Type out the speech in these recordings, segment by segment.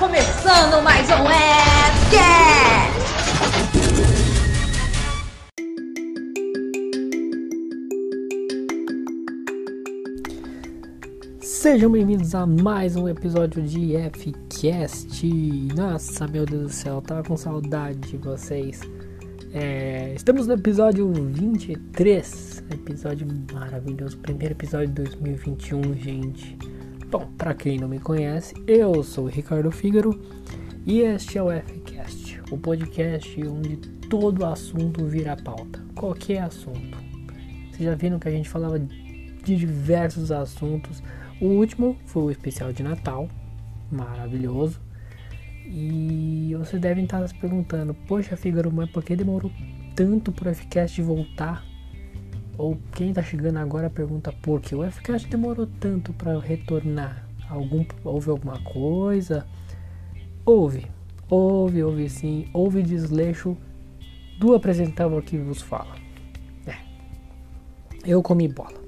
começando mais um Webcast! Sejam bem-vindos a mais um episódio de Fcast. Nossa, meu Deus do céu, tava com saudade de vocês. É, estamos no episódio 23, episódio maravilhoso, primeiro episódio de 2021, gente. Bom, para quem não me conhece, eu sou Ricardo Fígaro e este é o Fcast, o podcast onde todo assunto vira pauta, qualquer assunto. Vocês já viram que a gente falava de diversos assuntos. O último foi o especial de Natal, maravilhoso. E vocês devem estar se perguntando, poxa Fígaro, mas por que demorou tanto para o Fcast voltar? Ou quem está chegando agora pergunta por que o FCast demorou tanto para retornar? Algum, houve alguma coisa? Houve, houve, houve sim, houve desleixo do apresentador que vos fala. É, eu comi bola.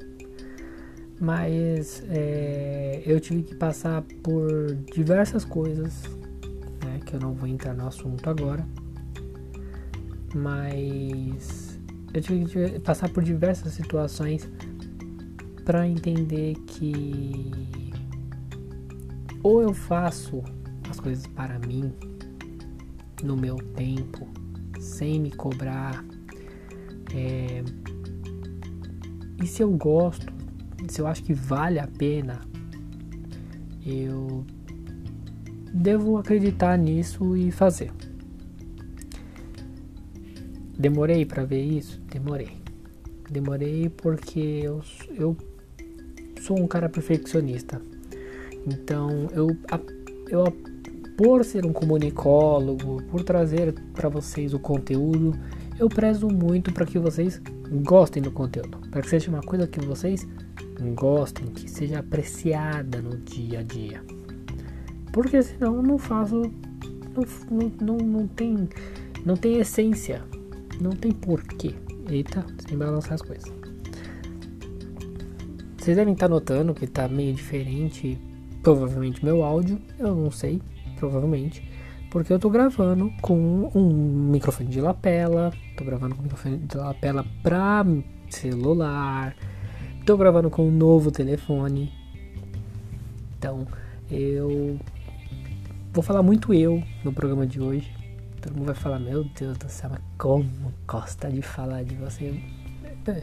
Mas é, eu tive que passar por diversas coisas, né, que eu não vou entrar no assunto agora. Mas eu tive que passar por diversas situações para entender que ou eu faço as coisas para mim no meu tempo sem me cobrar é, e se eu gosto se eu acho que vale a pena eu devo acreditar nisso e fazer Demorei para ver isso? Demorei. Demorei porque eu, eu sou um cara perfeccionista. Então, eu, eu por ser um comunicólogo, por trazer para vocês o conteúdo, eu prezo muito para que vocês gostem do conteúdo, para que seja uma coisa que vocês gostem, que seja apreciada no dia a dia. Porque senão eu não faço, não, não, não, tem, não tem essência não tem porquê. Eita, sem balançar as coisas. Vocês devem estar notando que está meio diferente, provavelmente meu áudio, eu não sei, provavelmente, porque eu estou gravando com um microfone de lapela, estou gravando com um microfone de lapela para celular, estou gravando com um novo telefone. Então, eu vou falar muito eu no programa de hoje. Todo mundo vai falar, meu Deus do céu, mas como gosta de falar de você?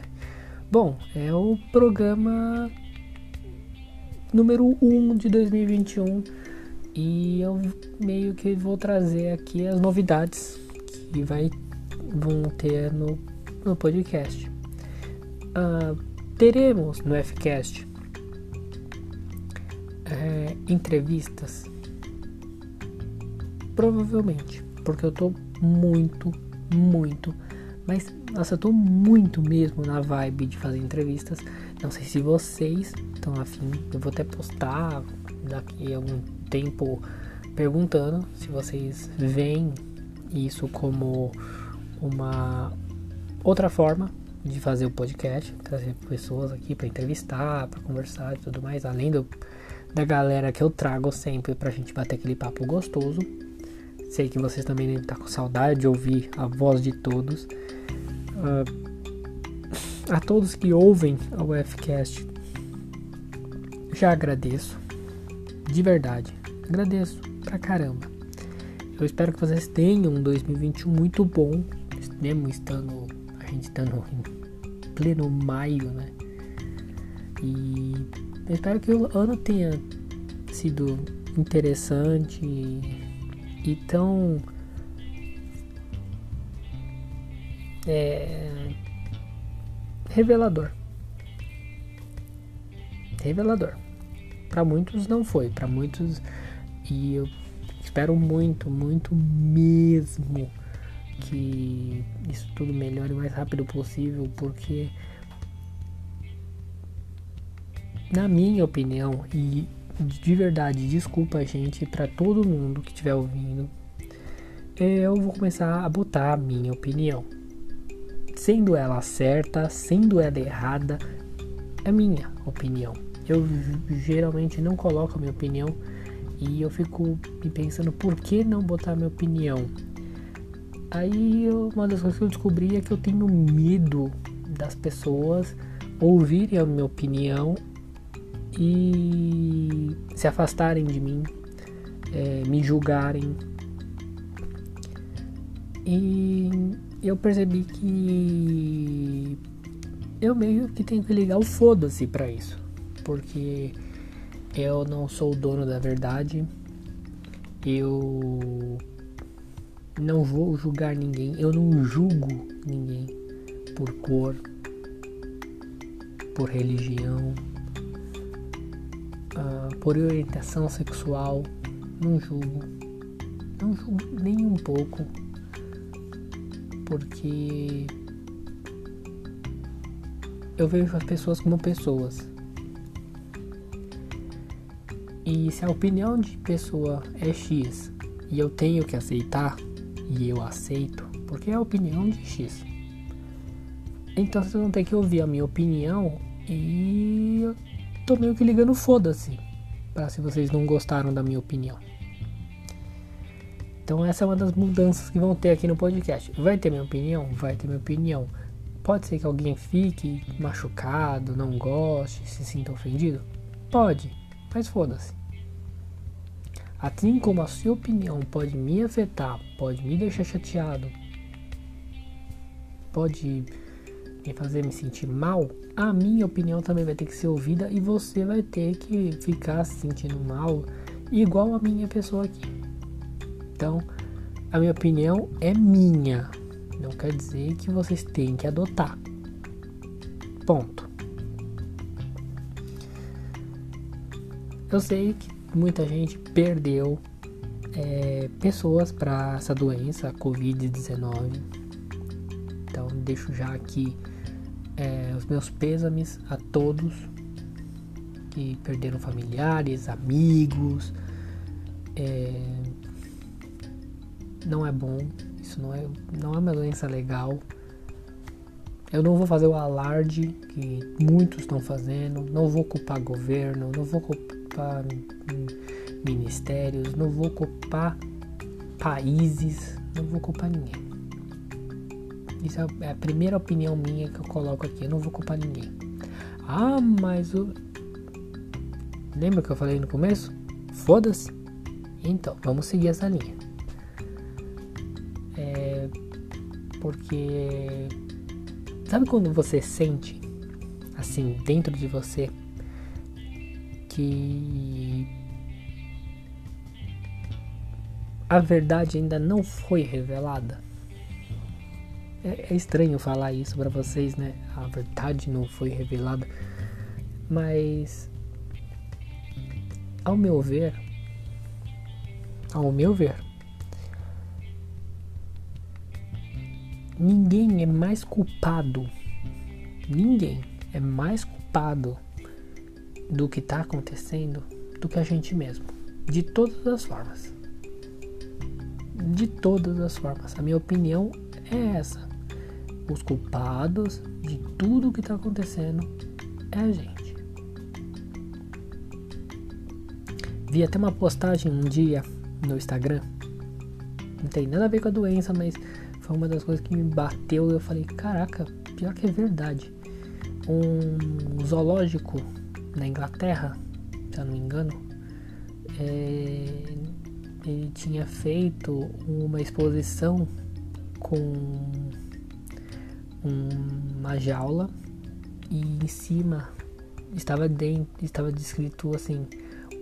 Bom, é o programa número 1 um de 2021 e eu meio que vou trazer aqui as novidades que vai, vão ter no, no podcast. Uh, teremos no Fcast é, entrevistas, provavelmente porque eu tô muito, muito, mas nossa, eu tô muito mesmo na vibe de fazer entrevistas. Não sei se vocês estão afim, eu vou até postar daqui a algum tempo perguntando se vocês veem isso como uma outra forma de fazer o podcast, trazer pessoas aqui para entrevistar, para conversar e tudo mais, além do, da galera que eu trago sempre pra gente bater aquele papo gostoso. Sei que vocês também devem estar com saudade de ouvir a voz de todos. Uh, a todos que ouvem o Fcast, já agradeço. De verdade, agradeço pra caramba. Eu espero que vocês tenham um 2021 muito bom. Mesmo estando. A gente estando em pleno maio, né? E eu espero que o ano tenha sido interessante e tão é, revelador. Revelador. Para muitos não foi, para muitos e eu espero muito, muito mesmo que isso tudo melhore o mais rápido possível, porque na minha opinião e de verdade, desculpa, gente, para todo mundo que estiver ouvindo. Eu vou começar a botar a minha opinião. Sendo ela certa, sendo ela errada, é minha opinião. Eu geralmente não coloco a minha opinião E eu fico me pensando por que não botar minha opinião. Aí uma das coisas que eu descobri é que eu tenho medo das pessoas ouvirem a minha opinião e se afastarem de mim, é, me julgarem. E eu percebi que eu meio que tenho que ligar o foda-se para isso, porque eu não sou o dono da verdade, eu não vou julgar ninguém, eu não julgo ninguém por cor, por religião, uh, por orientação sexual, não julgo, não julgo nem um pouco, porque eu vejo as pessoas como pessoas. E se a opinião de pessoa é X e eu tenho que aceitar, e eu aceito, porque é a opinião de X. Então vocês vão ter que ouvir a minha opinião e tô meio que ligando foda-se. Pra se vocês não gostaram da minha opinião. Então essa é uma das mudanças que vão ter aqui no podcast. Vai ter minha opinião? Vai ter minha opinião. Pode ser que alguém fique machucado, não goste, se sinta ofendido? Pode, mas foda-se. Assim como a sua opinião pode me afetar, pode me deixar chateado, pode me fazer me sentir mal, a minha opinião também vai ter que ser ouvida e você vai ter que ficar se sentindo mal, igual a minha pessoa aqui. Então, a minha opinião é minha, não quer dizer que vocês têm que adotar. Ponto. Eu sei que muita gente perdeu é, pessoas para essa doença, a Covid-19. Então, deixo já aqui é, os meus pêsames a todos que perderam familiares, amigos. É, não é bom, isso não é, não é uma doença legal. Eu não vou fazer o alarde que muitos estão fazendo, não vou culpar governo, não vou culpar ministérios, não vou culpar países, não vou culpar ninguém. Isso é a primeira opinião minha que eu coloco aqui, eu não vou culpar ninguém. Ah, mas o. Lembra que eu falei no começo? Foda-se. Então, vamos seguir essa linha. É. Porque. Sabe quando você sente, assim, dentro de você, que a verdade ainda não foi revelada. É, é estranho falar isso para vocês, né? A verdade não foi revelada, mas ao meu ver, ao meu ver, ninguém é mais culpado, ninguém é mais culpado do que está acontecendo do que a gente mesmo, de todas as formas de todas as formas. A minha opinião é essa. Os culpados de tudo que está acontecendo é a gente. Vi até uma postagem um dia no Instagram. Não tem nada a ver com a doença, mas foi uma das coisas que me bateu eu falei, caraca, pior que é verdade. Um zoológico na Inglaterra, se eu não me engano, é, ele tinha feito uma exposição com uma jaula e em cima estava dentro, estava descrito assim,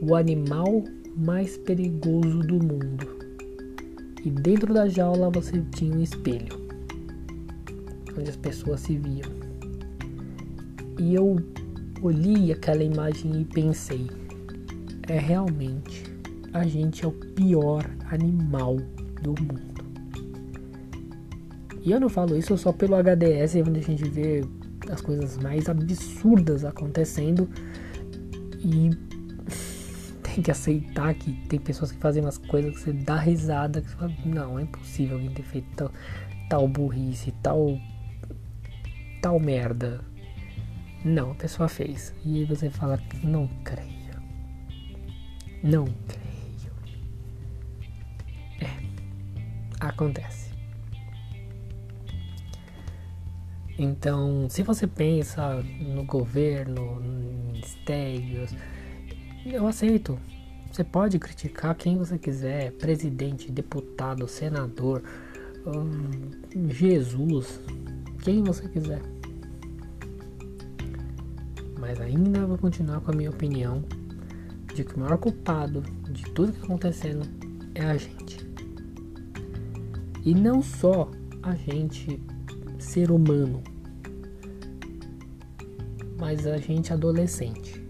o animal mais perigoso do mundo. E dentro da jaula você tinha um espelho onde as pessoas se viam. E eu olhei aquela imagem e pensei, é realmente a gente é o pior animal do mundo. E eu não falo isso só pelo HDS, onde a gente vê as coisas mais absurdas acontecendo e tem que aceitar que tem pessoas que fazem umas coisas que você dá risada, que você fala, não, é impossível alguém ter feito tal, tal burrice, tal tal merda. Não, a pessoa fez. E aí você fala, não creio. Não creio. É. Acontece. Então, se você pensa no governo, em ministérios, eu aceito. Você pode criticar quem você quiser, presidente, deputado, senador, hum, Jesus, quem você quiser. Mas ainda vou continuar com a minha opinião de que o maior culpado de tudo que está acontecendo é a gente. E não só a gente, ser humano, mas a gente adolescente.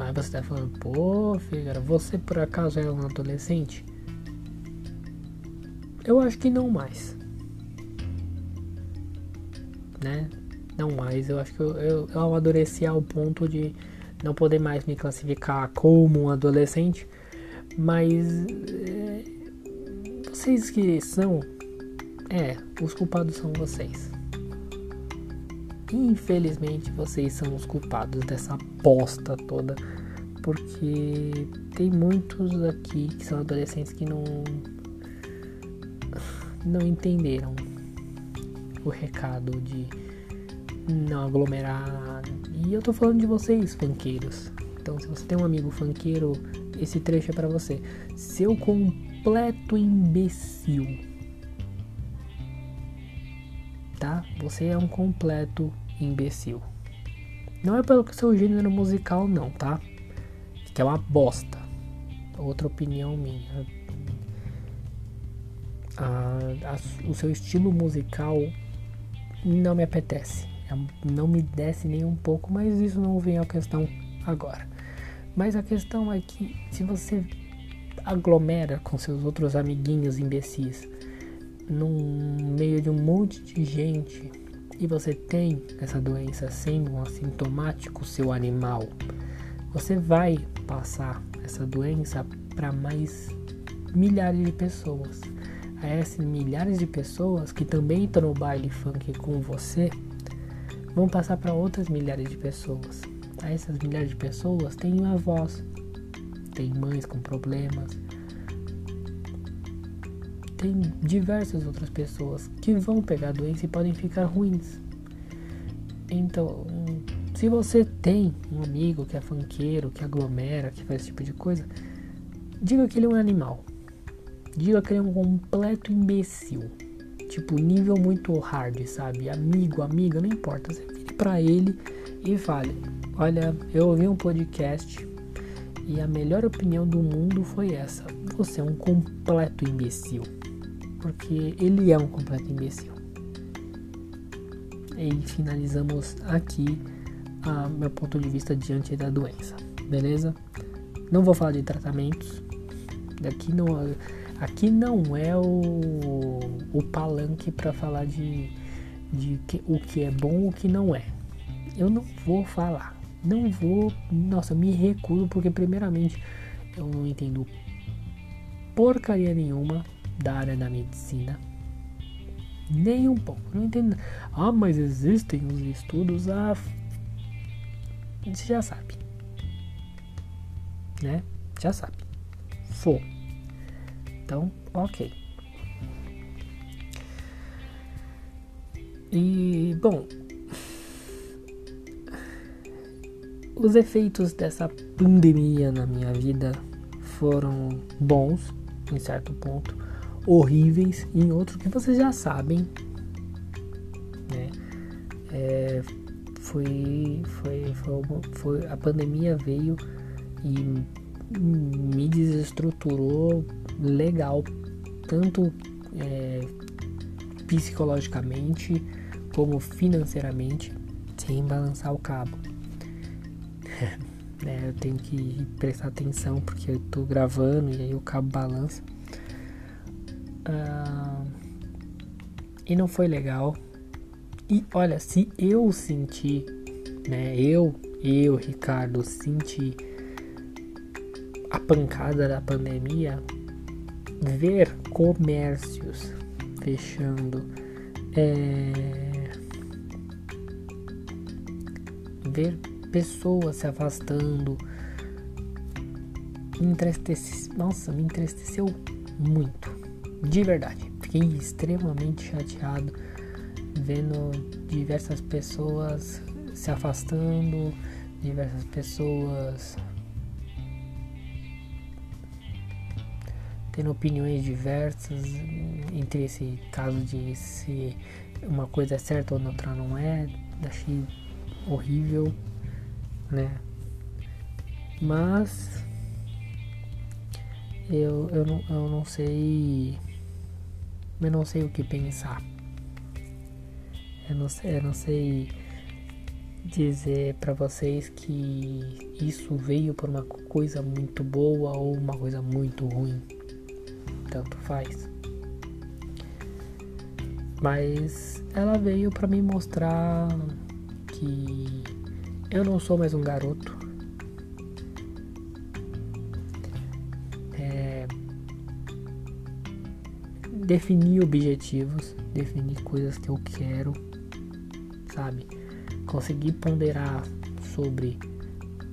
Aí você tá falando, pô, Fígaro, você por acaso é um adolescente? Eu acho que não mais. Né? Não mais. Eu acho que eu, eu, eu amadureci ao ponto de não poder mais me classificar como um adolescente. Mas é, vocês que são, é, os culpados são vocês. Infelizmente vocês são os culpados dessa aposta toda, porque tem muitos aqui que são adolescentes que não não entenderam o recado de não aglomerar. E eu tô falando de vocês, funkeiros. Então, se você tem um amigo funkeiro, esse trecho é para você. Seu completo imbecil. Você é um completo imbecil. Não é pelo seu gênero musical, não, tá? Que é uma bosta. Outra opinião minha. A, a, o seu estilo musical não me apetece. É não me desce nem um pouco, mas isso não vem à questão agora. Mas a questão é que se você aglomera com seus outros amiguinhos imbecis num meio de um monte de gente e você tem essa doença sendo um assintomático seu animal, você vai passar essa doença para mais milhares de pessoas. A essas milhares de pessoas que também estão no baile funk com você, vão passar para outras milhares de pessoas. A essas milhares de pessoas têm avós, tem mães com problemas, tem diversas outras pessoas que vão pegar a doença e podem ficar ruins. Então, se você tem um amigo que é funkeiro, que aglomera, que faz esse tipo de coisa, diga que ele é um animal. Diga que ele é um completo imbecil. Tipo, nível muito hard, sabe? Amigo, amiga, não importa. Você vire pra ele e fale: Olha, eu ouvi um podcast e a melhor opinião do mundo foi essa. Você é um completo imbecil porque ele é um completo imbecil. E finalizamos aqui a meu ponto de vista diante da doença, beleza? Não vou falar de tratamentos. Aqui não, aqui não é o, o palanque para falar de, de que, o que é bom o que não é. Eu não vou falar. Não vou. Nossa, me recuso porque, primeiramente, eu não entendo porcaria nenhuma da área da medicina. Nem um pouco. Não entendo. Ah, mas existem os estudos. Ah, você já sabe. Né? Já sabe. For. Então, ok. E, bom. Os efeitos dessa pandemia na minha vida foram bons, em certo ponto horríveis e em outros que vocês já sabem, né? É, foi, foi, foi, foi, a pandemia veio e me desestruturou legal, tanto é, psicologicamente como financeiramente, sem balançar o cabo. é, eu tenho que prestar atenção porque eu tô gravando e aí o cabo balança. Uh, e não foi legal. E olha, se eu senti, né? Eu, eu, Ricardo, senti a pancada da pandemia, ver comércios fechando, é, ver pessoas se afastando, me entristeceu. Nossa, me entristeceu muito. De verdade. Fiquei extremamente chateado vendo diversas pessoas se afastando, diversas pessoas tendo opiniões diversas entre esse caso de se uma coisa é certa ou outra não é. Achei horrível, né? Mas eu, eu, não, eu não sei. Eu não sei o que pensar. Eu não sei, eu não sei dizer para vocês que isso veio por uma coisa muito boa ou uma coisa muito ruim. Tanto faz. Mas ela veio para me mostrar que eu não sou mais um garoto. Definir objetivos, definir coisas que eu quero, sabe? Conseguir ponderar sobre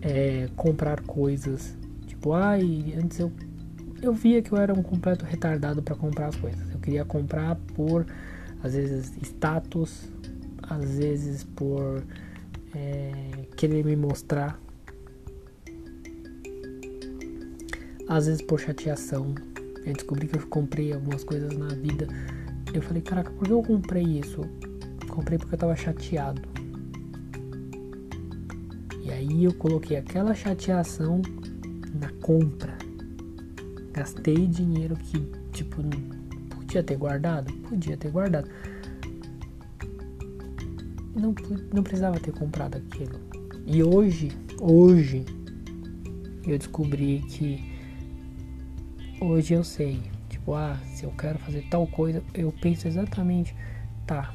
é, comprar coisas. Tipo, ai, antes eu, eu via que eu era um completo retardado para comprar as coisas. Eu queria comprar por às vezes status, às vezes por é, querer me mostrar, às vezes por chateação. Eu descobri que eu comprei algumas coisas na vida. Eu falei, caraca, por que eu comprei isso? Comprei porque eu tava chateado. E aí eu coloquei aquela chateação na compra. Gastei dinheiro que, tipo, Podia ter guardado? Podia ter guardado. Não, não precisava ter comprado aquilo. E hoje, hoje, eu descobri que hoje eu sei. Tipo, ah, se eu quero fazer tal coisa, eu penso exatamente, tá,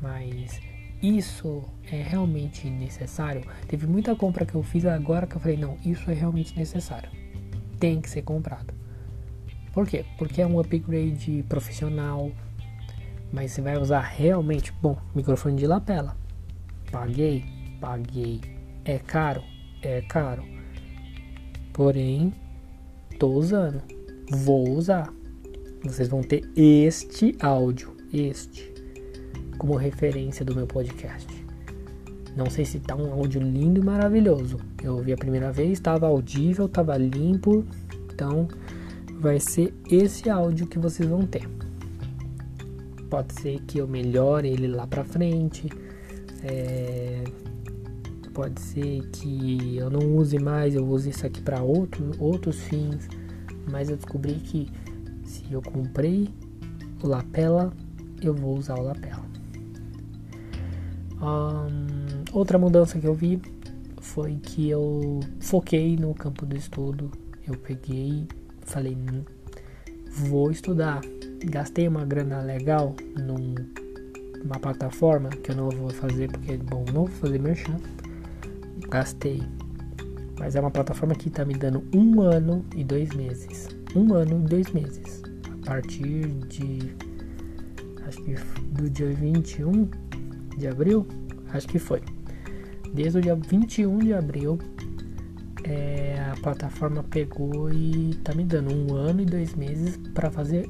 mas isso é realmente necessário? Teve muita compra que eu fiz agora que eu falei, não, isso é realmente necessário. Tem que ser comprado. Por quê? Porque é um upgrade profissional, mas você vai usar realmente. Bom, microfone de lapela. Paguei, paguei. É caro, é caro. Porém, tô usando. Vou usar. Vocês vão ter este áudio, este, como referência do meu podcast. Não sei se tá um áudio lindo e maravilhoso. Eu ouvi a primeira vez, estava audível, estava limpo. Então, vai ser esse áudio que vocês vão ter. Pode ser que eu melhore ele lá pra frente. É... Pode ser que eu não use mais, eu use isso aqui para outro, outros fins. Mas eu descobri que se eu comprei o lapela, eu vou usar o lapela. Um, outra mudança que eu vi foi que eu foquei no campo do estudo. Eu peguei falei, hum, vou estudar. Gastei uma grana legal numa plataforma que eu não vou fazer porque, bom, não vou fazer merchan. Gastei. Mas é uma plataforma que tá me dando um ano e dois meses. Um ano e dois meses. A partir de. Acho que do dia 21 de abril. Acho que foi. Desde o dia 21 de abril é, a plataforma pegou e tá me dando um ano e dois meses para fazer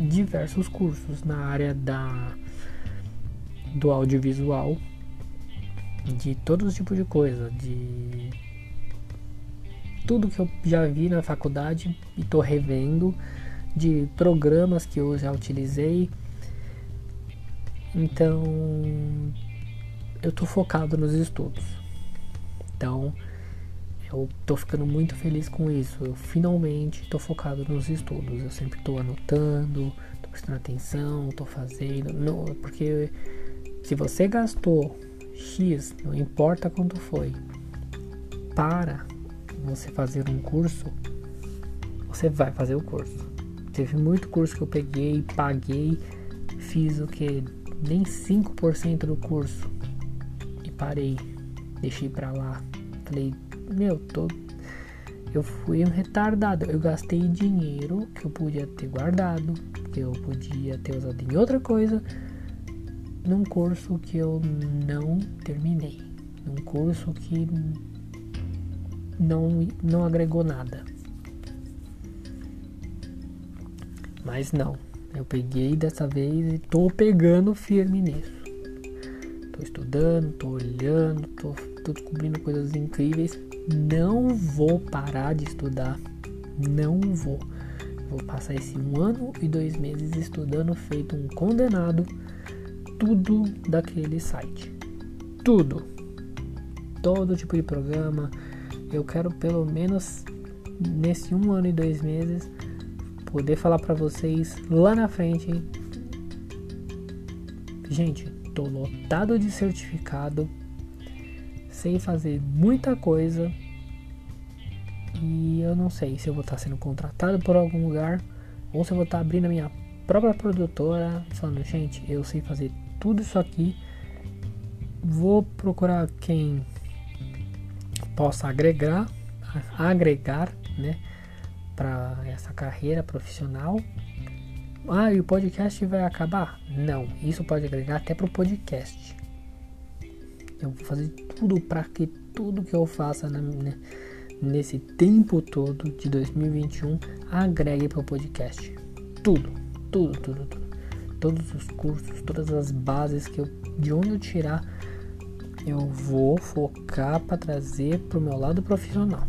diversos cursos na área da do audiovisual de todos os tipos de coisa de tudo que eu já vi na faculdade e tô revendo de programas que eu já utilizei então eu tô focado nos estudos então eu tô ficando muito feliz com isso. Eu finalmente tô focado nos estudos. Eu sempre tô anotando, tô prestando atenção, tô fazendo. Não, porque se você gastou X, não importa quanto foi, para você fazer um curso, você vai fazer o curso. Teve muito curso que eu peguei, paguei, fiz o que? Nem 5% do curso. E parei. Deixei pra lá. Falei, meu, tô. Eu fui um retardado. Eu gastei dinheiro que eu podia ter guardado, que eu podia ter usado em outra coisa, num curso que eu não terminei. Num curso que não, não agregou nada. Mas não, eu peguei dessa vez e tô pegando firme nisso. Tô estudando, tô olhando, tô, tô descobrindo coisas incríveis. Não vou parar de estudar. Não vou. Vou passar esse um ano e dois meses estudando, feito um condenado, tudo daquele site. Tudo. Todo tipo de programa. Eu quero pelo menos nesse um ano e dois meses poder falar para vocês lá na frente. Gente, tô lotado de certificado, sei fazer muita coisa e eu não sei se eu vou estar sendo contratado por algum lugar ou se eu vou estar abrindo a minha própria produtora, falando, gente, eu sei fazer tudo isso aqui. Vou procurar quem possa agregar, agregar, né? para essa carreira profissional. Ah, e o podcast vai acabar? Não, isso pode agregar até para o podcast. Eu vou fazer tudo para que tudo que eu faça na, né, nesse tempo todo de 2021 agregue para o podcast. Tudo, tudo, tudo, tudo. Todos os cursos, todas as bases que eu, de onde eu tirar, eu vou focar para trazer para o meu lado profissional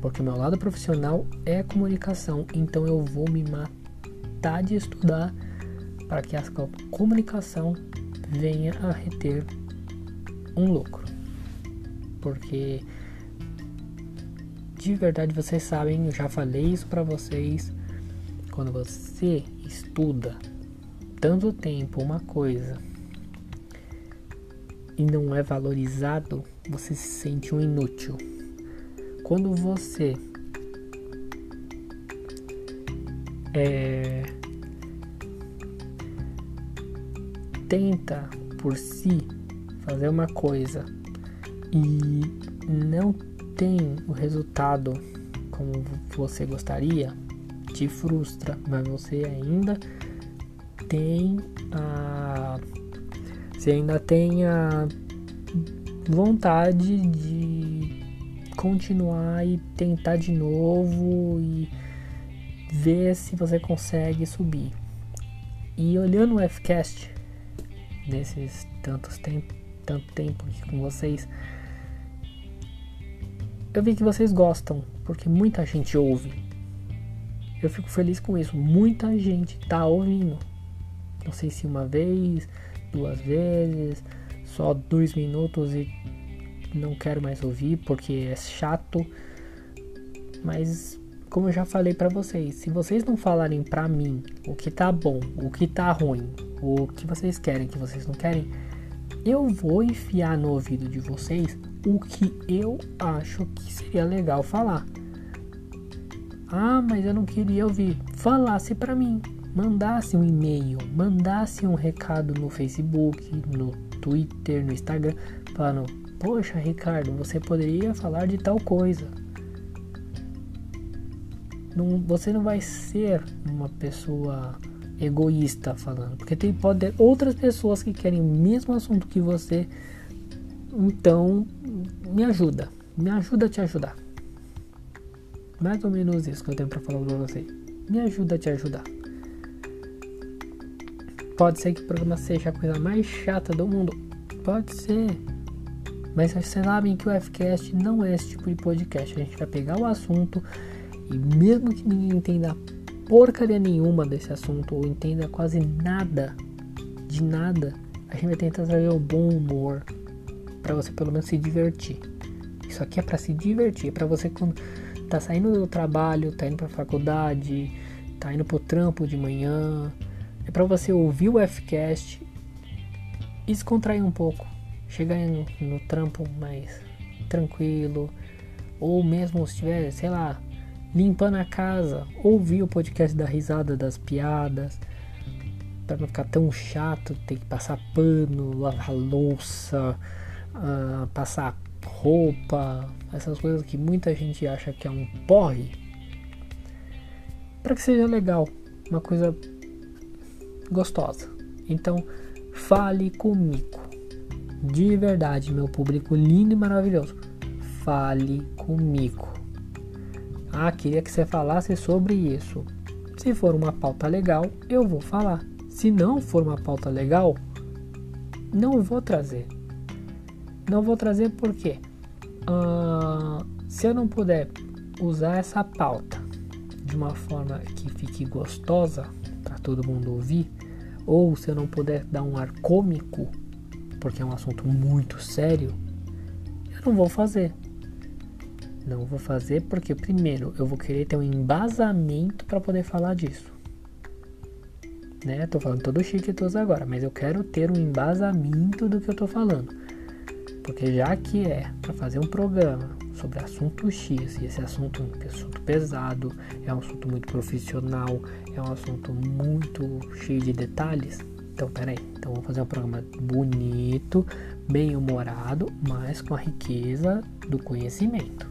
porque meu lado profissional é comunicação, então eu vou me matar de estudar para que a comunicação venha a reter um lucro. Porque de verdade vocês sabem, eu já falei isso para vocês, quando você estuda tanto tempo uma coisa e não é valorizado, você se sente um inútil. Quando você é, tenta por si fazer uma coisa e não tem o resultado como você gostaria, te frustra, mas você ainda tem a você ainda tem a vontade de continuar e tentar de novo e ver se você consegue subir. E olhando o Fcast nesses tantos tempo, tanto tempo aqui com vocês, eu vi que vocês gostam, porque muita gente ouve. Eu fico feliz com isso. Muita gente tá ouvindo. Não sei se uma vez, duas vezes, só dois minutos e não quero mais ouvir porque é chato. Mas como eu já falei para vocês, se vocês não falarem para mim o que tá bom, o que tá ruim, o que vocês querem, o que vocês não querem, eu vou enfiar no ouvido de vocês o que eu acho que seria legal falar. Ah, mas eu não queria ouvir. Falasse para mim, mandasse um e-mail, mandasse um recado no Facebook, no Twitter, no Instagram, falando: Poxa, Ricardo, você poderia falar de tal coisa. Não, você não vai ser uma pessoa egoísta falando, porque tem pode ter outras pessoas que querem o mesmo assunto que você. Então, me ajuda, me ajuda a te ajudar. Mais ou menos isso que eu tenho para falar para você. Me ajuda a te ajudar. Pode ser que o programa seja a coisa mais chata do mundo. Pode ser. Mas vocês sabem que o Fcast não é esse tipo de podcast. A gente vai pegar o assunto e mesmo que ninguém entenda porcaria nenhuma desse assunto ou entenda quase nada de nada, a gente vai tentar trazer o bom humor para você pelo menos se divertir. Isso aqui é para se divertir, é para você quando tá saindo do trabalho, tá indo para faculdade, tá indo pro trampo de manhã, é para você ouvir o Fcast e descontrair um pouco. Chegar no, no trampo mais tranquilo, ou mesmo se estiver, sei lá, limpando a casa, ouvir o podcast da risada das piadas, para não ficar tão chato, ter que passar pano, lavar louça, uh, passar roupa, essas coisas que muita gente acha que é um porre, para que seja legal, uma coisa gostosa. Então, fale comigo. De verdade, meu público lindo e maravilhoso, fale comigo. Ah, queria que você falasse sobre isso. Se for uma pauta legal, eu vou falar. Se não for uma pauta legal, não vou trazer. Não vou trazer porque uh, se eu não puder usar essa pauta de uma forma que fique gostosa para todo mundo ouvir, ou se eu não puder dar um ar cômico, porque é um assunto muito sério, eu não vou fazer. Não vou fazer porque, primeiro, eu vou querer ter um embasamento para poder falar disso. Né? Tô falando todo chiquetoso agora, mas eu quero ter um embasamento do que eu tô falando. Porque já que é para fazer um programa sobre assunto X, e esse assunto é um assunto pesado, é um assunto muito profissional, é um assunto muito cheio de detalhes, então peraí, então vamos fazer um programa bonito, bem humorado, mas com a riqueza do conhecimento.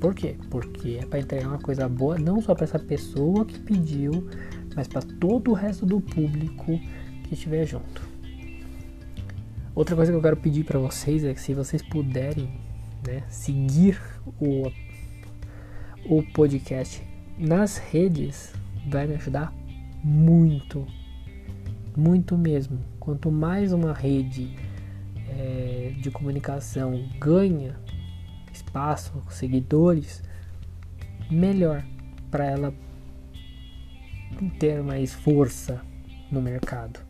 Por quê? Porque é para entregar uma coisa boa não só para essa pessoa que pediu, mas para todo o resto do público que estiver junto. Outra coisa que eu quero pedir para vocês é que se vocês puderem né, seguir o, o podcast nas redes, vai me ajudar muito, muito mesmo. Quanto mais uma rede é, de comunicação ganha espaço, seguidores, melhor para ela ter mais força no mercado.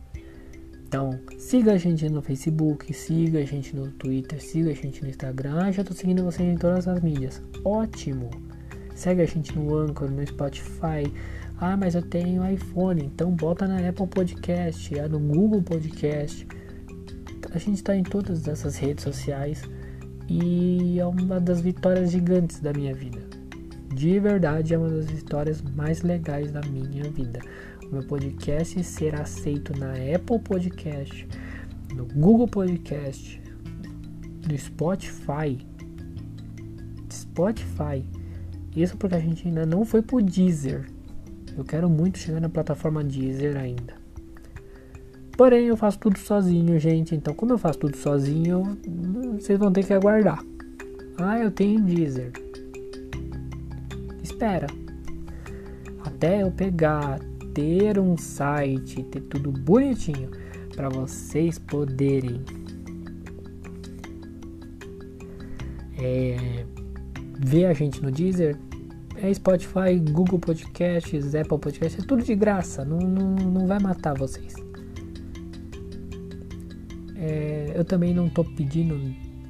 Então, siga a gente no Facebook, siga a gente no Twitter, siga a gente no Instagram. Ah, já tô seguindo vocês em todas as mídias. Ótimo! Segue a gente no Anchor, no Spotify. Ah, mas eu tenho iPhone, então bota na Apple Podcast, é no Google Podcast. A gente está em todas essas redes sociais e é uma das vitórias gigantes da minha vida. De verdade, é uma das histórias mais legais da minha vida. Meu podcast ser aceito na Apple Podcast, no Google Podcast, no Spotify. Spotify. Isso porque a gente ainda não foi pro Deezer. Eu quero muito chegar na plataforma Deezer ainda. Porém, eu faço tudo sozinho, gente. Então, como eu faço tudo sozinho, vocês vão ter que aguardar. Ah, eu tenho Deezer. Espera. Até eu pegar, ter um site, ter tudo bonitinho para vocês poderem é, ver a gente no Deezer. É Spotify, Google Podcasts, Apple Podcasts, é tudo de graça, não, não, não vai matar vocês. É, eu também não estou pedindo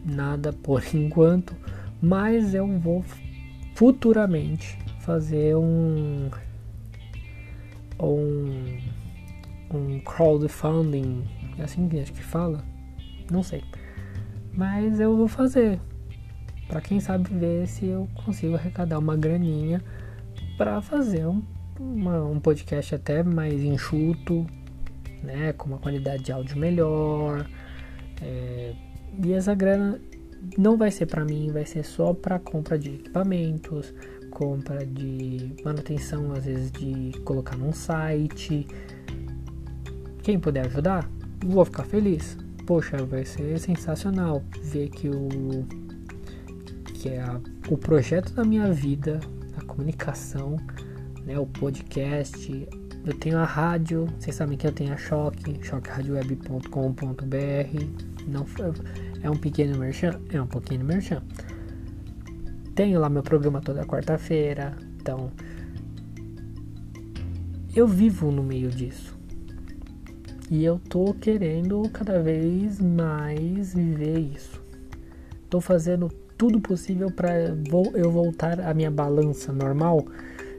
nada por enquanto, mas eu vou futuramente fazer um um, um crowdfunding, é assim que acho que fala, não sei, mas eu vou fazer. Para quem sabe ver se eu consigo arrecadar uma graninha para fazer um, uma, um podcast até mais enxuto, né, com uma qualidade de áudio melhor. É, e essa grana não vai ser para mim, vai ser só para compra de equipamentos, compra de manutenção, às vezes de colocar num site. Quem puder ajudar, vou ficar feliz. Poxa, vai ser sensacional ver que o que é a, o projeto da minha vida, a comunicação, né, o podcast, eu tenho a rádio, vocês sabem que eu tenho a Choque, choqueradioweb.com.br. Não é um pequeno merchan, é um pequeno merchan. Tenho lá meu programa toda quarta-feira, então eu vivo no meio disso. E eu tô querendo cada vez mais viver isso. Tô fazendo tudo possível para eu voltar à minha balança normal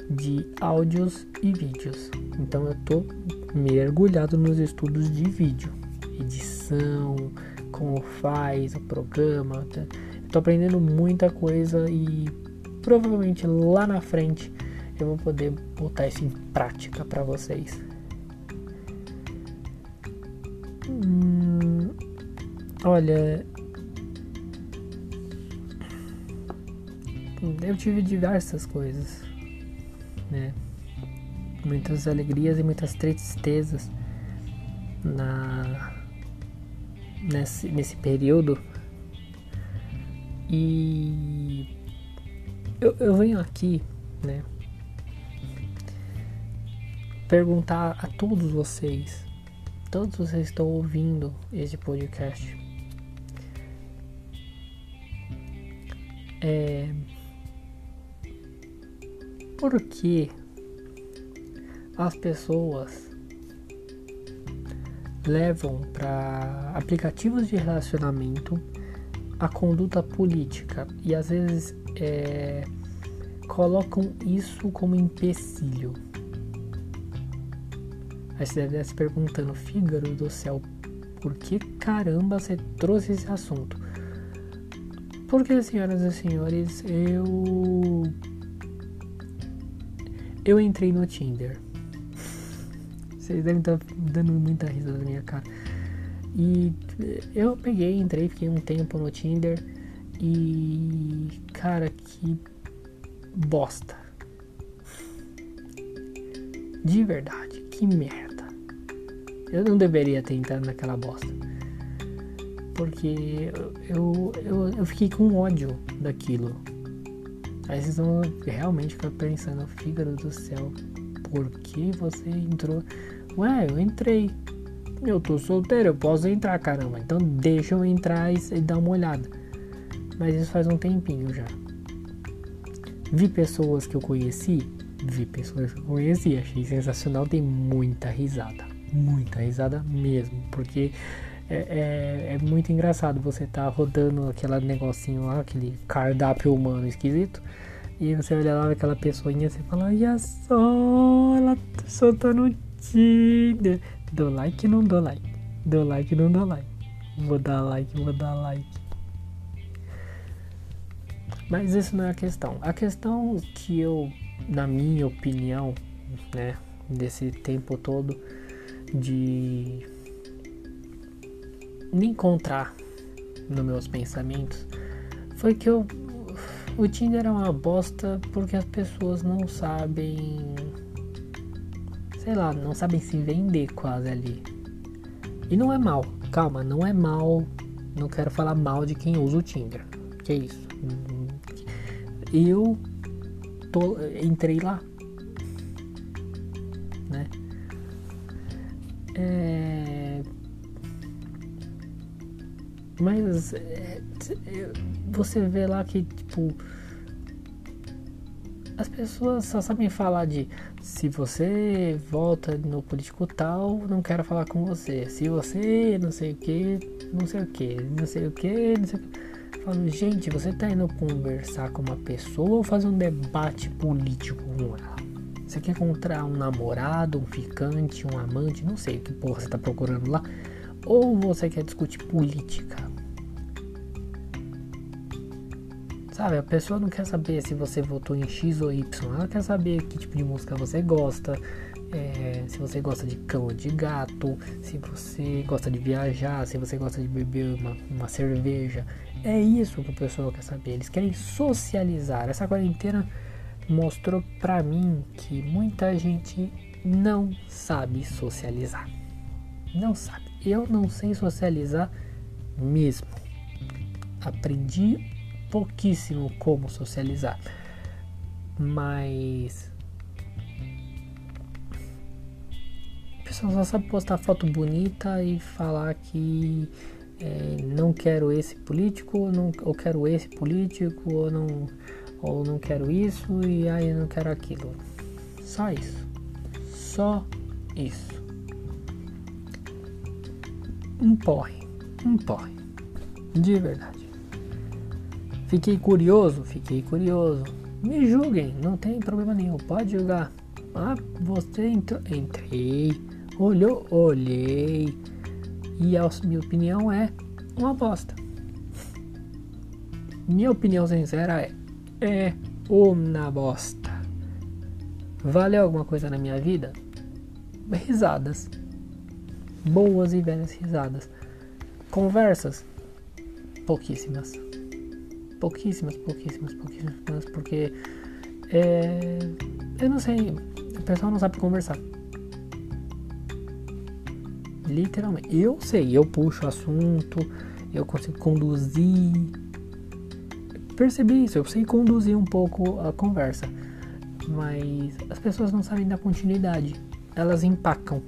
de áudios e vídeos. Então eu tô mergulhado nos estudos de vídeo, edição, como faz o programa. Tô aprendendo muita coisa e provavelmente lá na frente eu vou poder botar isso em prática para vocês. Hum, olha, eu tive diversas coisas né? Muitas alegrias e muitas tristezas na nesse, nesse período. E eu, eu venho aqui, né? perguntar a todos vocês, todos vocês estão ouvindo esse podcast. É, por que as pessoas levam para aplicativos de relacionamento a conduta política e às vezes é, colocam isso como empecilho. Aí você deve estar se perguntando, Fígaro do céu, por que caramba você trouxe esse assunto? Porque, senhoras e senhores, eu. Eu entrei no Tinder. Vocês devem estar dando muita risada na minha cara. E eu peguei, entrei, fiquei um tempo no Tinder. E. Cara, que bosta. De verdade, que merda. Eu não deveria ter entrado naquela bosta. Porque eu, eu, eu fiquei com ódio daquilo. Aí vocês vão realmente ficar pensando, fígado do céu, por que você entrou? Ué, eu entrei. Eu tô solteiro, eu posso entrar, caramba. Então deixa eu entrar e, e dar uma olhada. Mas isso faz um tempinho já. Vi pessoas que eu conheci, vi pessoas que eu conheci, achei sensacional, tem muita risada. Muita risada mesmo, porque é, é, é muito engraçado você tá rodando aquele negocinho lá, aquele cardápio humano esquisito. E você olha lá aquela pessoinha você fala, olha só, ela tá no Tinder. Dou like não dou like. Dou like não dou like. Vou dar like, vou dar like. Mas isso não é a questão. A questão que eu, na minha opinião, né, desse tempo todo de me encontrar nos meus pensamentos foi que eu o Tinder é uma bosta porque as pessoas não sabem sei lá, não sabem se vender quase ali. E não é mal, calma, não é mal. Não quero falar mal de quem usa o Tinder. Que é isso? Eu tô, entrei lá, né? É, mas é, você vê lá que tipo as pessoas só sabem falar de se você vota no político tal, não quero falar com você. Se você não sei o que, não sei o que, não sei o que, não sei o que. Falo, gente, você tá indo conversar com uma pessoa ou fazer um debate político com ela? Você quer encontrar um namorado, um ficante, um amante, não sei o que porra você tá procurando lá. Ou você quer discutir política? Sabe, a pessoa não quer saber se você votou em X ou Y, ela quer saber que tipo de música você gosta, é, se você gosta de cão ou de gato, se você gosta de viajar, se você gosta de beber uma, uma cerveja. É isso que o pessoal quer saber. Eles querem socializar. Essa quarentena mostrou pra mim que muita gente não sabe socializar. Não sabe. Eu não sei socializar mesmo. Aprendi pouquíssimo como socializar. Mas. A pessoa só sabe postar foto bonita e falar que é, não quero esse político, não, ou quero esse político, ou não, ou não quero isso e aí não quero aquilo. Só isso. Só isso. Um porre. Um porre. De verdade. Fiquei curioso? Fiquei curioso. Me julguem, não tem problema nenhum, pode julgar. Ah, você entrou. Entrei, olhou, olhei. E a minha opinião é uma bosta. Minha opinião sincera é: é uma bosta. Valeu alguma coisa na minha vida? Risadas. Boas e velhas risadas. Conversas? Pouquíssimas pouquíssimas, pouquíssimas, pouquíssimas, porque é, eu não sei, o pessoal não sabe conversar. Literalmente, eu sei, eu puxo o assunto, eu consigo conduzir. Percebi isso, eu sei conduzir um pouco a conversa, mas as pessoas não sabem dar continuidade. elas empacam.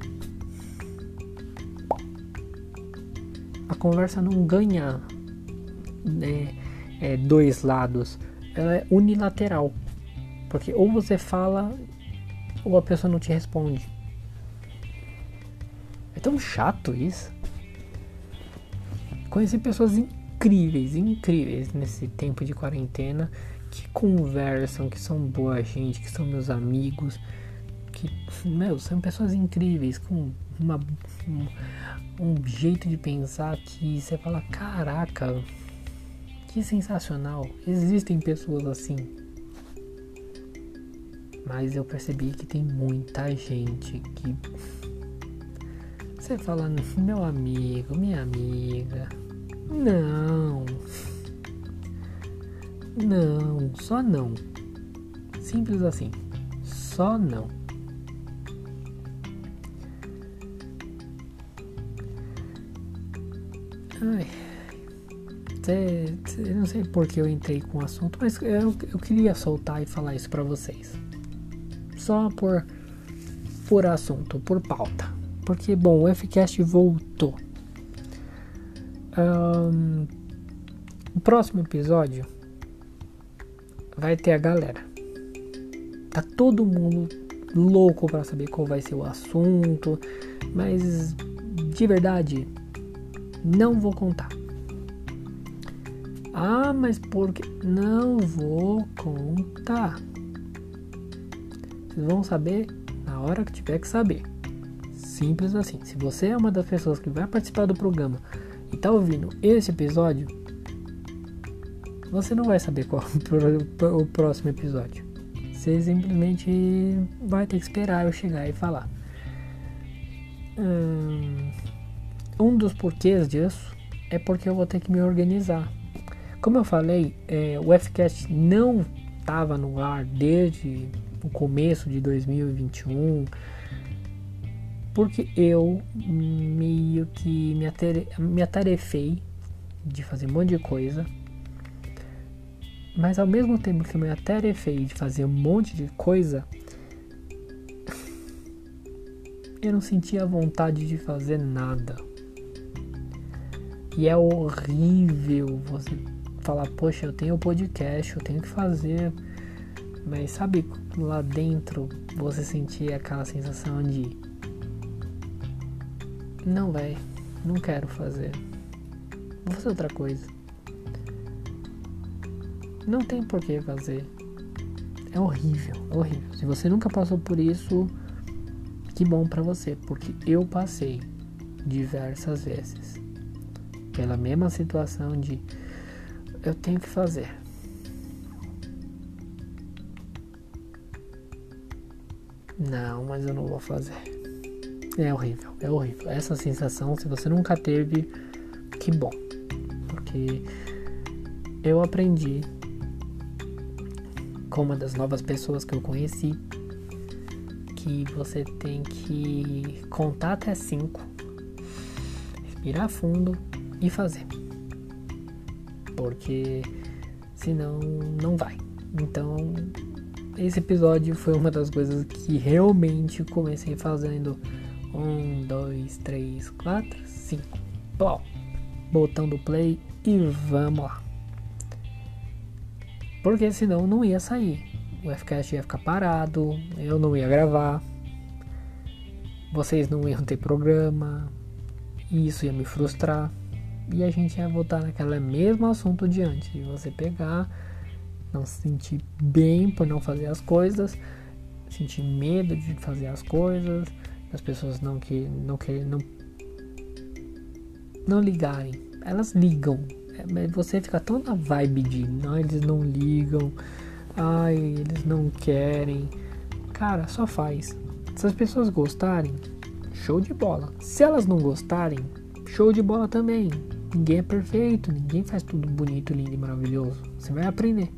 A conversa não ganha né, é, dois lados, ela é unilateral. Porque ou você fala ou a pessoa não te responde. É tão chato isso. Conheci pessoas incríveis, incríveis nesse tempo de quarentena que conversam, que são boa gente, que são meus amigos, que, meu, são pessoas incríveis, com uma, um, um jeito de pensar que você fala, caraca, que sensacional, existem pessoas assim. Mas eu percebi que tem muita gente que você fala, meu amigo, minha amiga. Não. Não, só não. Simples assim. Só não. Ai. Cê, cê, não sei por que eu entrei com o assunto, mas eu, eu queria soltar e falar isso pra vocês. Só por, por assunto, por pauta. Porque, bom, o FCast voltou. Um, o próximo episódio vai ter a galera. Tá todo mundo louco para saber qual vai ser o assunto, mas de verdade não vou contar. Ah, mas porque não vou contar. Vocês vão saber na hora que tiver que saber. Simples assim. Se você é uma das pessoas que vai participar do programa e tá ouvindo esse episódio, você não vai saber qual o próximo episódio. Você simplesmente vai ter que esperar eu chegar e falar. Hum, um dos porquês disso é porque eu vou ter que me organizar. Como eu falei, é, o FCast não estava no ar desde o começo de 2021 porque eu meio que me, me atarefei de fazer um monte de coisa. Mas ao mesmo tempo que eu me atarefei de fazer um monte de coisa, eu não sentia vontade de fazer nada. E é horrível você falar, poxa, eu tenho podcast, eu tenho que fazer. Mas sabe lá dentro você sentir aquela sensação de não, vai, não quero fazer. Vou fazer outra coisa. Não tem por que fazer. É horrível, horrível. Se você nunca passou por isso, que bom para você, porque eu passei diversas vezes pela mesma situação de eu tenho que fazer. Não, mas eu não vou fazer. É horrível, é horrível. Essa sensação, se você nunca teve, que bom. Porque eu aprendi com uma das novas pessoas que eu conheci que você tem que contar até cinco, respirar fundo e fazer. Porque senão não vai. Então, esse episódio foi uma das coisas que realmente comecei fazendo um, dois, três, quatro, cinco. Bom, botão do play e vamos lá. Porque senão não ia sair. O FCast ia ficar parado, eu não ia gravar, vocês não iam ter programa, isso ia me frustrar. E a gente ia voltar naquele mesmo assunto de antes, de você pegar, não se sentir bem por não fazer as coisas, sentir medo de fazer as coisas, as pessoas não que não querem não não ligarem. Elas ligam. É, você fica tão na vibe de não, eles não ligam. Ai, eles não querem. Cara, só faz. Se as pessoas gostarem, show de bola. Se elas não gostarem, show de bola também. Ninguém é perfeito, ninguém faz tudo bonito, lindo e maravilhoso. Você vai aprender.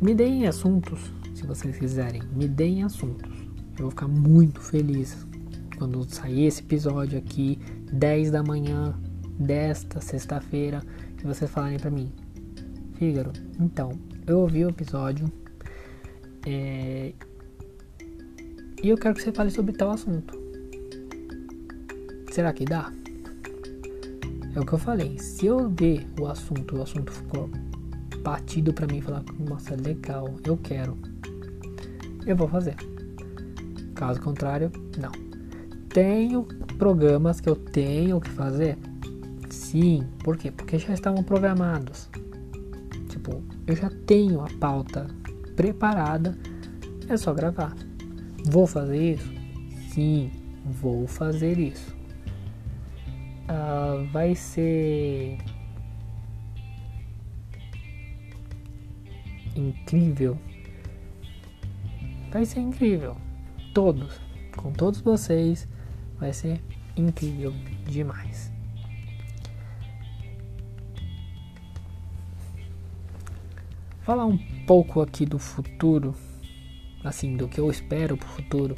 Me deem assuntos, se vocês quiserem. Me deem assuntos. Eu vou ficar muito feliz quando sair esse episódio aqui, 10 da manhã desta sexta-feira, e vocês falarem para mim, Fígaro, então, eu ouvi o episódio é, e eu quero que você fale sobre tal assunto. Será que dá? É o que eu falei. Se eu ver o assunto, o assunto ficou batido para mim falar, nossa, legal, eu quero. Eu vou fazer. Caso contrário, não. Tenho programas que eu tenho que fazer? Sim. Por quê? Porque já estavam programados. Tipo, eu já tenho a pauta preparada, é só gravar. Vou fazer isso? Sim, vou fazer isso. Uh, vai ser incrível. Vai ser incrível. Todos, com todos vocês, vai ser incrível demais. Falar um pouco aqui do futuro, assim, do que eu espero pro futuro.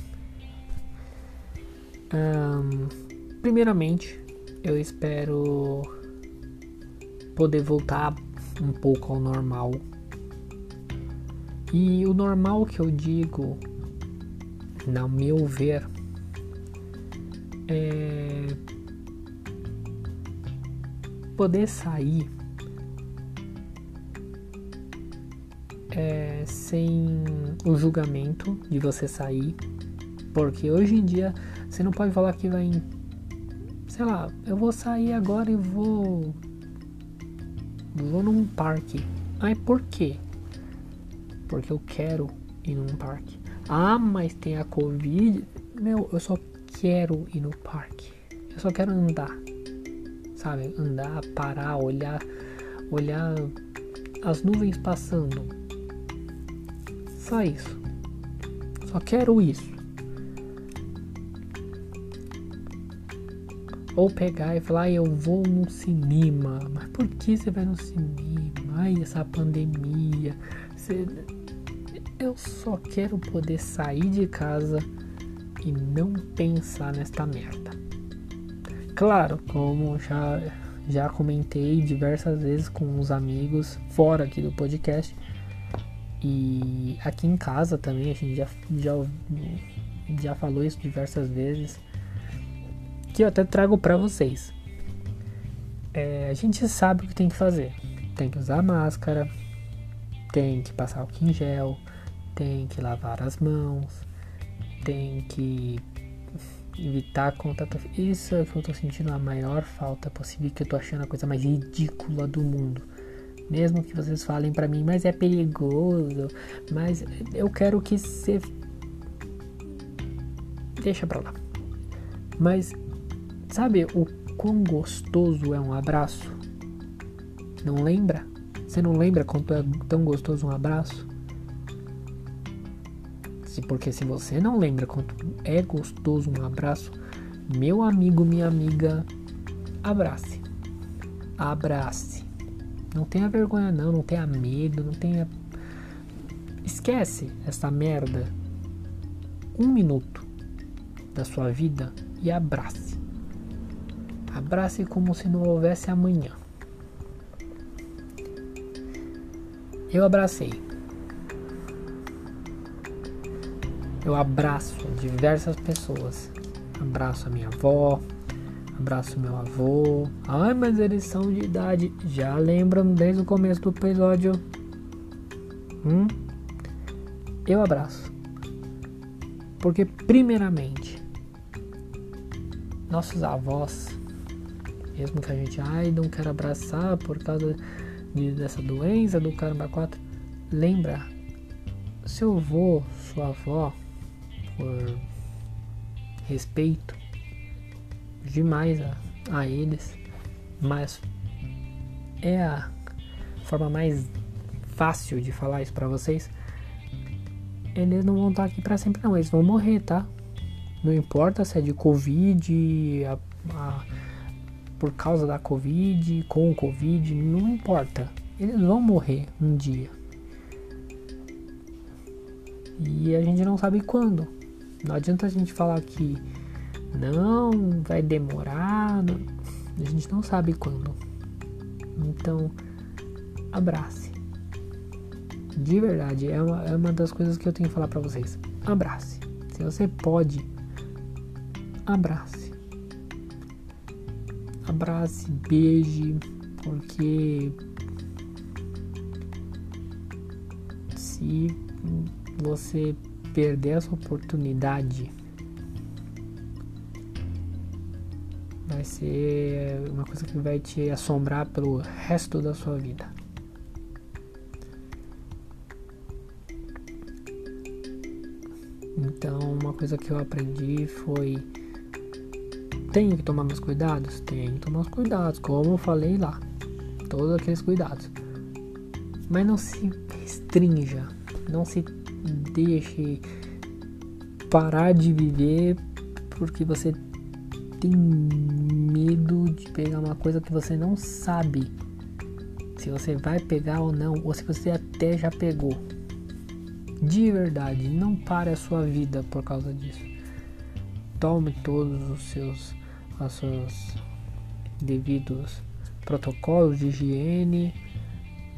Um, primeiramente, eu espero poder voltar um pouco ao normal. E o normal que eu digo, no meu ver, é poder sair é, sem o julgamento de você sair, porque hoje em dia você não pode falar que vai, sei lá, eu vou sair agora e vou vou num parque. Ai, por quê? Porque eu quero ir num parque. Ah, mas tem a Covid. Meu, eu só quero ir no parque. Eu só quero andar. Sabe? Andar, parar, olhar, olhar as nuvens passando só isso. Só quero isso. Ou pegar e falar, eu vou no cinema. Mas por que você vai no cinema? Ai, essa pandemia. Você... Eu só quero poder sair de casa e não pensar nesta merda. Claro, como já, já comentei diversas vezes com os amigos fora aqui do podcast, e aqui em casa também, a gente já, já, já falou isso diversas vezes. Que eu até trago para vocês. É, a gente sabe o que tem que fazer. Tem que usar máscara, tem que passar álcool em gel, tem que lavar as mãos, tem que evitar contato. Isso é que eu tô sentindo a maior falta possível, que eu tô achando a coisa mais ridícula do mundo mesmo que vocês falem para mim, mas é perigoso, mas eu quero que você deixa pra lá. Mas sabe o quão gostoso é um abraço? Não lembra? Você não lembra quanto é tão gostoso um abraço? Porque se você não lembra quanto é gostoso um abraço, meu amigo, minha amiga, abrace. Abrace. Não tenha vergonha não, não tenha medo, não tenha. Esquece essa merda. Um minuto da sua vida e abrace. Abrace como se não houvesse amanhã. Eu abracei. Eu abraço diversas pessoas. Abraço a minha avó, Abraço meu avô. Ai, mas eles são de idade. Já lembram desde o começo do episódio? Hum? Eu abraço. Porque, primeiramente, nossos avós, mesmo que a gente, ai, não quer abraçar por causa de, dessa doença do caramba 4, lembra, seu avô, sua avó, por respeito, demais a, a eles, mas é a forma mais fácil de falar isso para vocês. Eles não vão estar aqui para sempre não, eles vão morrer, tá? Não importa se é de Covid, a, a, por causa da Covid, com o Covid, não importa. Eles vão morrer um dia. E a gente não sabe quando. Não adianta a gente falar que não, vai demorar, não, a gente não sabe quando. Então, abrace. De verdade, é uma, é uma das coisas que eu tenho que falar pra vocês. Abrace. Se você pode, abrace. Abrace, beije, porque se você perder essa oportunidade, vai ser uma coisa que vai te assombrar pelo resto da sua vida. Então, uma coisa que eu aprendi foi tenho que tomar meus cuidados? Tenho que tomar os cuidados, como eu falei lá. Todos aqueles cuidados. Mas não se restrinja, não se deixe parar de viver porque você tem medo de pegar uma coisa que você não sabe se você vai pegar ou não, ou se você até já pegou. De verdade, não pare a sua vida por causa disso. Tome todos os seus, os seus devidos protocolos de higiene,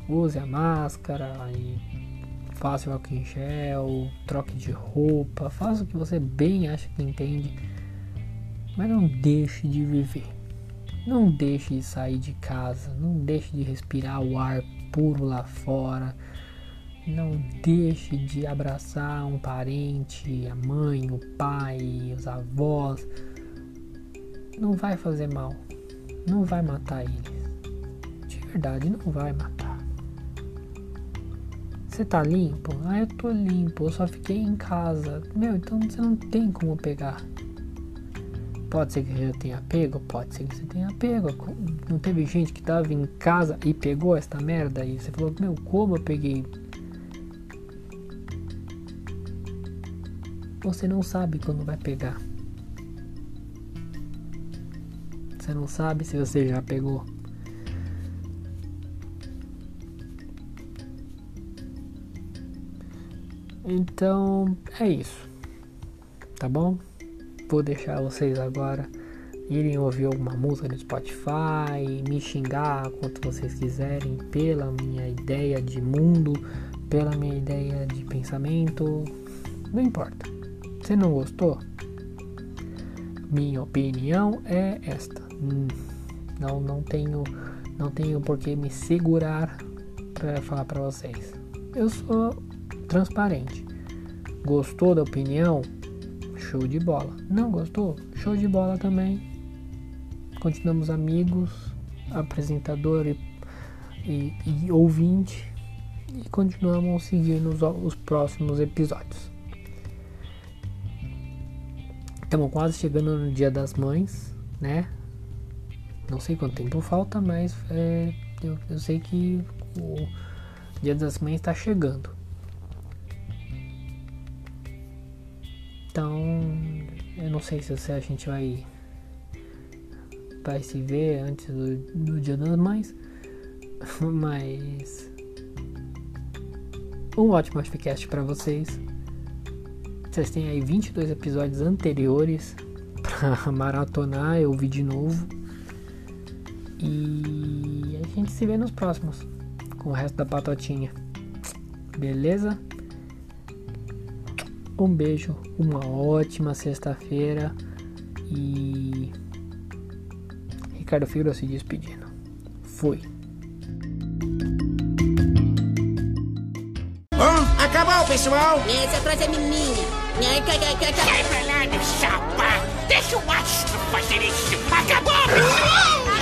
use a máscara e faça o álcool em gel, troque de roupa, faça o que você bem acha que entende, mas não deixe de viver. Não deixe de sair de casa, não deixe de respirar o ar puro lá fora. Não deixe de abraçar um parente, a mãe, o pai, os avós. Não vai fazer mal. Não vai matar eles. De verdade, não vai matar. Você tá limpo? Ah, eu tô limpo, eu só fiquei em casa. Meu, então você não tem como pegar. Pode ser que você tenha pego, pode ser que você tenha pego. Não teve gente que tava em casa e pegou esta merda e você falou, meu, como eu peguei? Você não sabe quando vai pegar. Você não sabe se você já pegou. Então é isso, tá bom? Vou deixar vocês agora irem ouvir alguma música no Spotify, me xingar quanto vocês quiserem pela minha ideia de mundo, pela minha ideia de pensamento, não importa. Você não gostou? Minha opinião é esta. Hum, não, não tenho, não tenho por que me segurar para falar para vocês. Eu sou transparente. Gostou da opinião? Show de bola. Não gostou? Show de bola também. Continuamos amigos, apresentador e, e, e ouvinte. E continuamos seguindo os, os próximos episódios. Estamos quase chegando no Dia das Mães, né? Não sei quanto tempo falta, mas é, eu, eu sei que o Dia das Mães está chegando. Então, eu não sei se a gente vai vai se ver antes do, do Dia das Mães, mas um ótimo podcast para vocês. Vocês têm aí 22 episódios anteriores para maratonar e ouvir de novo. E a gente se vê nos próximos com o resto da patotinha. Beleza? Um beijo, uma ótima sexta-feira e Ricardo Figueiredo se despedindo. Fui. Oh, acabou, pessoal! Esse atrás é cai. Sai pra lá, meu chapa! Deixa o astro fazer isso! Acabou, pessoal!